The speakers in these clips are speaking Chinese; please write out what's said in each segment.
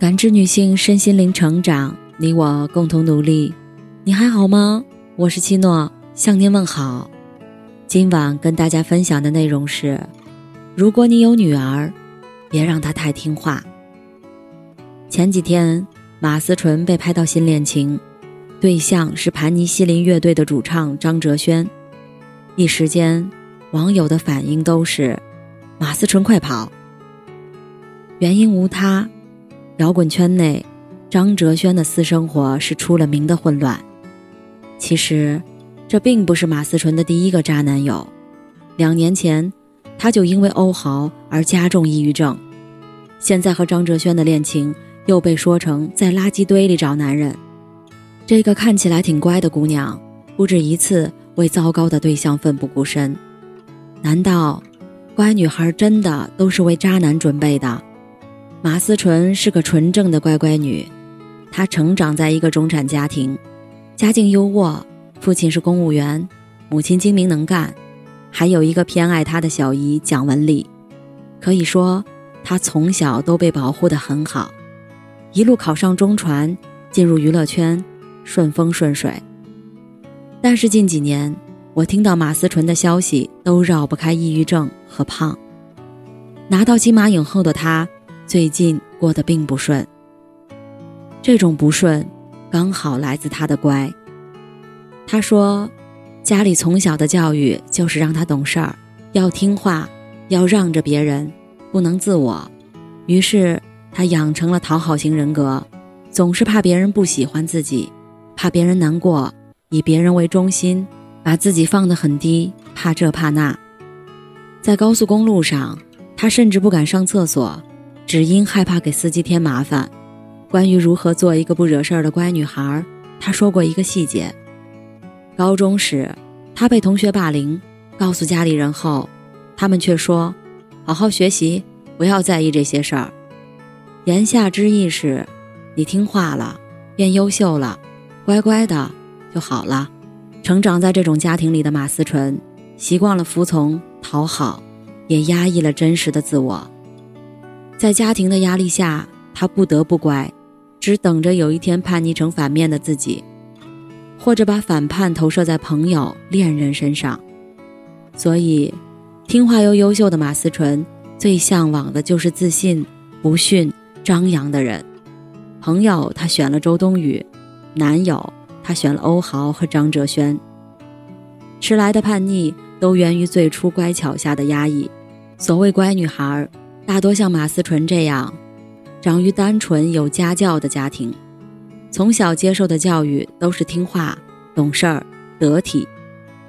感知女性身心灵成长，你我共同努力。你还好吗？我是七诺，向您问好。今晚跟大家分享的内容是：如果你有女儿，别让她太听话。前几天，马思纯被拍到新恋情，对象是盘尼西林乐队的主唱张哲轩。一时间，网友的反应都是：“马思纯快跑！”原因无他。摇滚圈内，张哲轩的私生活是出了名的混乱。其实，这并不是马思纯的第一个渣男友。两年前，他就因为欧豪而加重抑郁症。现在和张哲轩的恋情又被说成在垃圾堆里找男人。这个看起来挺乖的姑娘，不止一次为糟糕的对象奋不顾身。难道，乖女孩真的都是为渣男准备的？马思纯是个纯正的乖乖女，她成长在一个中产家庭，家境优渥，父亲是公务员，母亲精明能干，还有一个偏爱她的小姨蒋雯丽。可以说，她从小都被保护得很好，一路考上中传，进入娱乐圈，顺风顺水。但是近几年，我听到马思纯的消息都绕不开抑郁症和胖。拿到金马影后的她。最近过得并不顺。这种不顺，刚好来自他的乖。他说，家里从小的教育就是让他懂事儿，要听话，要让着别人，不能自我。于是他养成了讨好型人格，总是怕别人不喜欢自己，怕别人难过，以别人为中心，把自己放得很低，怕这怕那。在高速公路上，他甚至不敢上厕所。只因害怕给司机添麻烦。关于如何做一个不惹事儿的乖女孩，她说过一个细节：高中时，她被同学霸凌，告诉家里人后，他们却说：“好好学习，不要在意这些事儿。”言下之意是，你听话了，变优秀了，乖乖的就好了。成长在这种家庭里的马思纯，习惯了服从、讨好，也压抑了真实的自我。在家庭的压力下，他不得不乖，只等着有一天叛逆成反面的自己，或者把反叛投射在朋友、恋人身上。所以，听话又优秀的马思纯最向往的就是自信、不逊、张扬的人。朋友，他选了周冬雨；男友，他选了欧豪和张哲轩。迟来的叛逆都源于最初乖巧下的压抑。所谓乖女孩。大多像马思纯这样，长于单纯有家教的家庭，从小接受的教育都是听话、懂事儿、得体，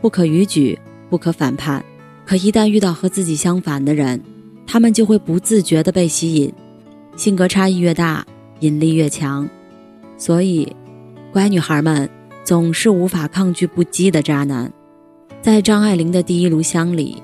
不可逾矩，不可反叛。可一旦遇到和自己相反的人，他们就会不自觉地被吸引，性格差异越大，引力越强。所以，乖女孩们总是无法抗拒不羁的渣男。在张爱玲的第一炉香里，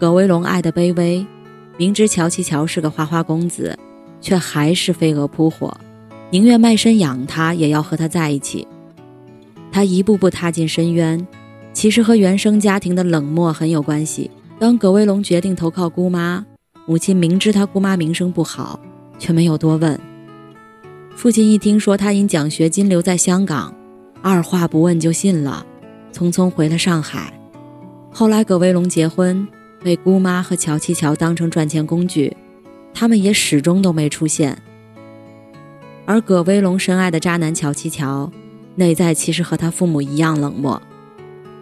葛薇龙爱的卑微。明知乔琪乔是个花花公子，却还是飞蛾扑火，宁愿卖身养他，也要和他在一起。他一步步踏进深渊，其实和原生家庭的冷漠很有关系。当葛威龙决定投靠姑妈，母亲明知他姑妈名声不好，却没有多问。父亲一听说他因奖学金留在香港，二话不问就信了，匆匆回了上海。后来葛威龙结婚。被姑妈和乔七乔当成赚钱工具，他们也始终都没出现。而葛威龙深爱的渣男乔七乔，内在其实和他父母一样冷漠，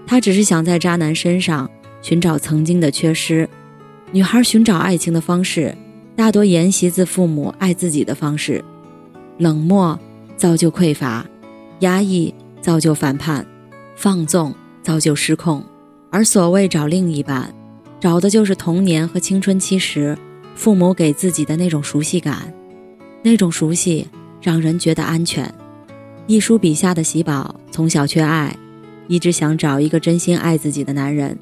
他只是想在渣男身上寻找曾经的缺失。女孩寻找爱情的方式，大多沿袭自父母爱自己的方式，冷漠造就匮乏，压抑造就反叛，放纵造就失控。而所谓找另一半。找的就是童年和青春期时，父母给自己的那种熟悉感，那种熟悉让人觉得安全。一书笔下的喜宝从小缺爱，一直想找一个真心爱自己的男人，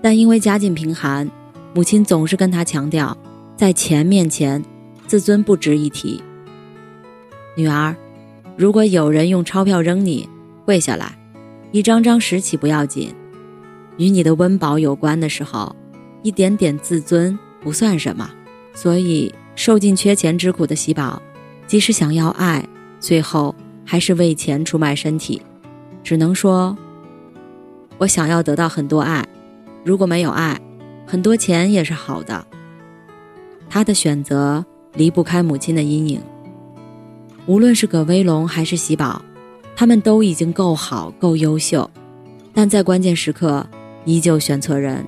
但因为家境贫寒，母亲总是跟他强调，在钱面前，自尊不值一提。女儿，如果有人用钞票扔你，跪下来，一张张拾起不要紧。与你的温饱有关的时候，一点点自尊不算什么。所以，受尽缺钱之苦的喜宝即使想要爱，最后还是为钱出卖身体，只能说，我想要得到很多爱，如果没有爱，很多钱也是好的。他的选择离不开母亲的阴影。无论是葛威龙还是喜宝，他们都已经够好、够优秀，但在关键时刻依旧选错人。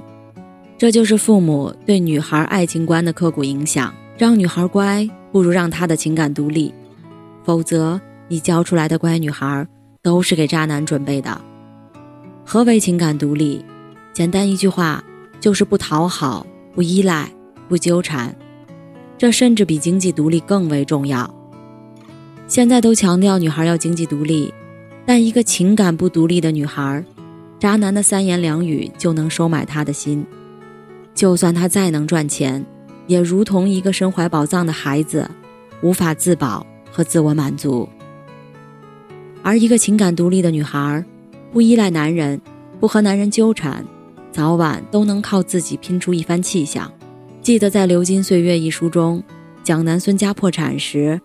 这就是父母对女孩爱情观的刻骨影响。让女孩乖，不如让她的情感独立。否则，你教出来的乖女孩都是给渣男准备的。何为情感独立？简单一句话，就是不讨好、不依赖、不纠缠。这甚至比经济独立更为重要。现在都强调女孩要经济独立，但一个情感不独立的女孩，渣男的三言两语就能收买她的心。就算他再能赚钱。也如同一个身怀宝藏的孩子，无法自保和自我满足。而一个情感独立的女孩，不依赖男人，不和男人纠缠，早晚都能靠自己拼出一番气象。记得在《流金岁月》一书中，蒋南孙家破产时，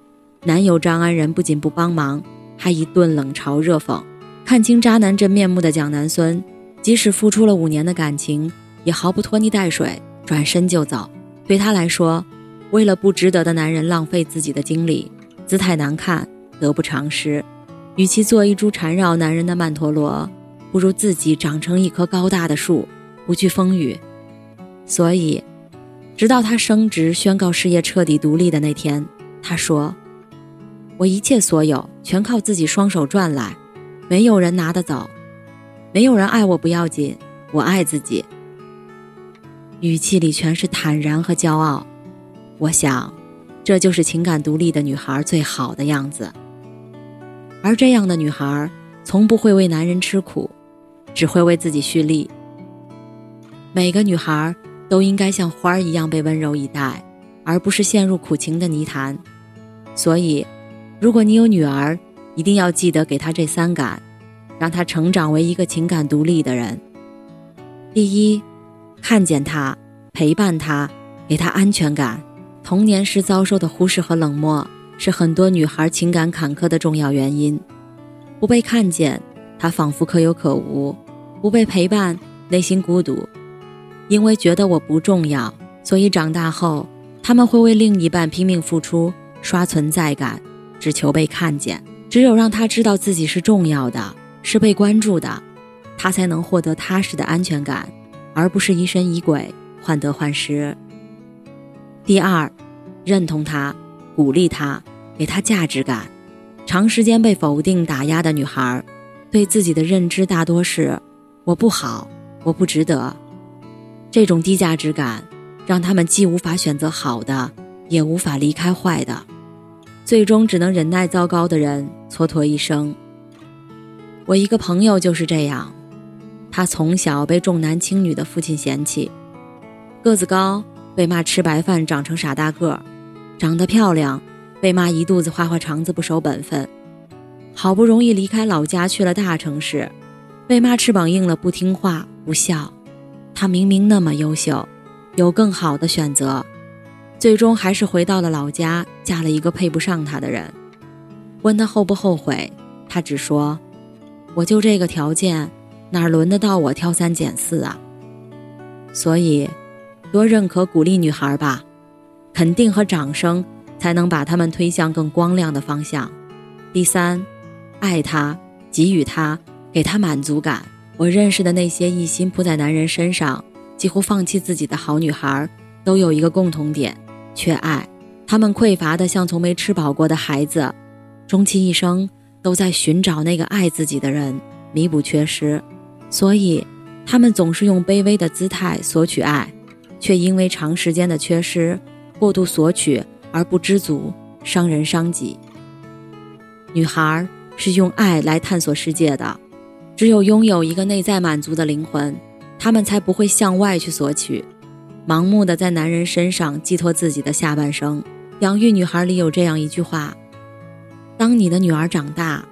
男友张安仁不仅不帮忙，还一顿冷嘲热讽。看清渣男真面目的蒋南孙，即使付出了五年的感情，也毫不拖泥带水，转身就走。对他来说，为了不值得的男人浪费自己的精力，姿态难看，得不偿失。与其做一株缠绕男人的曼陀罗，不如自己长成一棵高大的树，不惧风雨。所以，直到他升职宣告事业彻底独立的那天，他说：“我一切所有全靠自己双手赚来，没有人拿得走，没有人爱我不要紧，我爱自己。”语气里全是坦然和骄傲，我想，这就是情感独立的女孩最好的样子。而这样的女孩，从不会为男人吃苦，只会为自己蓄力。每个女孩都应该像花儿一样被温柔以待，而不是陷入苦情的泥潭。所以，如果你有女儿，一定要记得给她这三感，让她成长为一个情感独立的人。第一。看见他，陪伴他，给他安全感。童年时遭受的忽视和冷漠，是很多女孩情感坎坷的重要原因。不被看见，她仿佛可有可无；不被陪伴，内心孤独。因为觉得我不重要，所以长大后，他们会为另一半拼命付出，刷存在感，只求被看见。只有让他知道自己是重要的，是被关注的，他才能获得踏实的安全感。而不是疑神疑鬼、患得患失。第二，认同他，鼓励他，给他价值感。长时间被否定、打压的女孩，对自己的认知大多是“我不好，我不值得”。这种低价值感，让他们既无法选择好的，也无法离开坏的，最终只能忍耐糟糕的人，蹉跎一生。我一个朋友就是这样。他从小被重男轻女的父亲嫌弃，个子高被骂吃白饭长成傻大个，长得漂亮被骂一肚子花花肠子不守本分，好不容易离开老家去了大城市，被骂翅膀硬了不听话不孝。他明明那么优秀，有更好的选择，最终还是回到了老家，嫁了一个配不上他的人。问她后不后悔，她只说：“我就这个条件。”哪轮得到我挑三拣四啊？所以，多认可鼓励女孩吧，肯定和掌声才能把她们推向更光亮的方向。第三，爱她，给予她，给她满足感。我认识的那些一心扑在男人身上，几乎放弃自己的好女孩，都有一个共同点：缺爱。他们匮乏的像从没吃饱过的孩子，终其一生都在寻找那个爱自己的人，弥补缺失。所以，他们总是用卑微的姿态索取爱，却因为长时间的缺失，过度索取而不知足，伤人伤己。女孩是用爱来探索世界的，只有拥有一个内在满足的灵魂，她们才不会向外去索取，盲目的在男人身上寄托自己的下半生。养育女孩里有这样一句话：当你的女儿长大，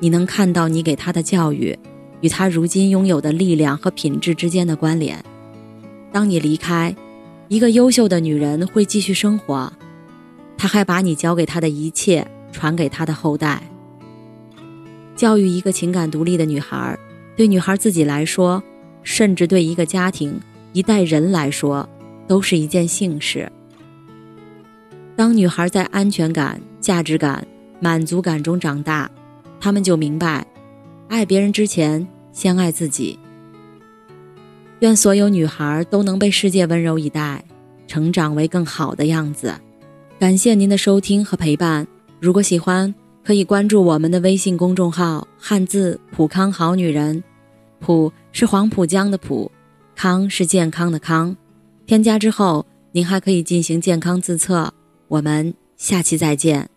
你能看到你给她的教育。与她如今拥有的力量和品质之间的关联。当你离开，一个优秀的女人会继续生活，她还把你教给她的一切传给她的后代。教育一个情感独立的女孩，对女孩自己来说，甚至对一个家庭、一代人来说，都是一件幸事。当女孩在安全感、价值感、满足感中长大，她们就明白，爱别人之前，先爱自己。愿所有女孩都能被世界温柔以待，成长为更好的样子。感谢您的收听和陪伴。如果喜欢，可以关注我们的微信公众号“汉字普康好女人”，普是黄浦江的浦，康是健康的康。添加之后，您还可以进行健康自测。我们下期再见。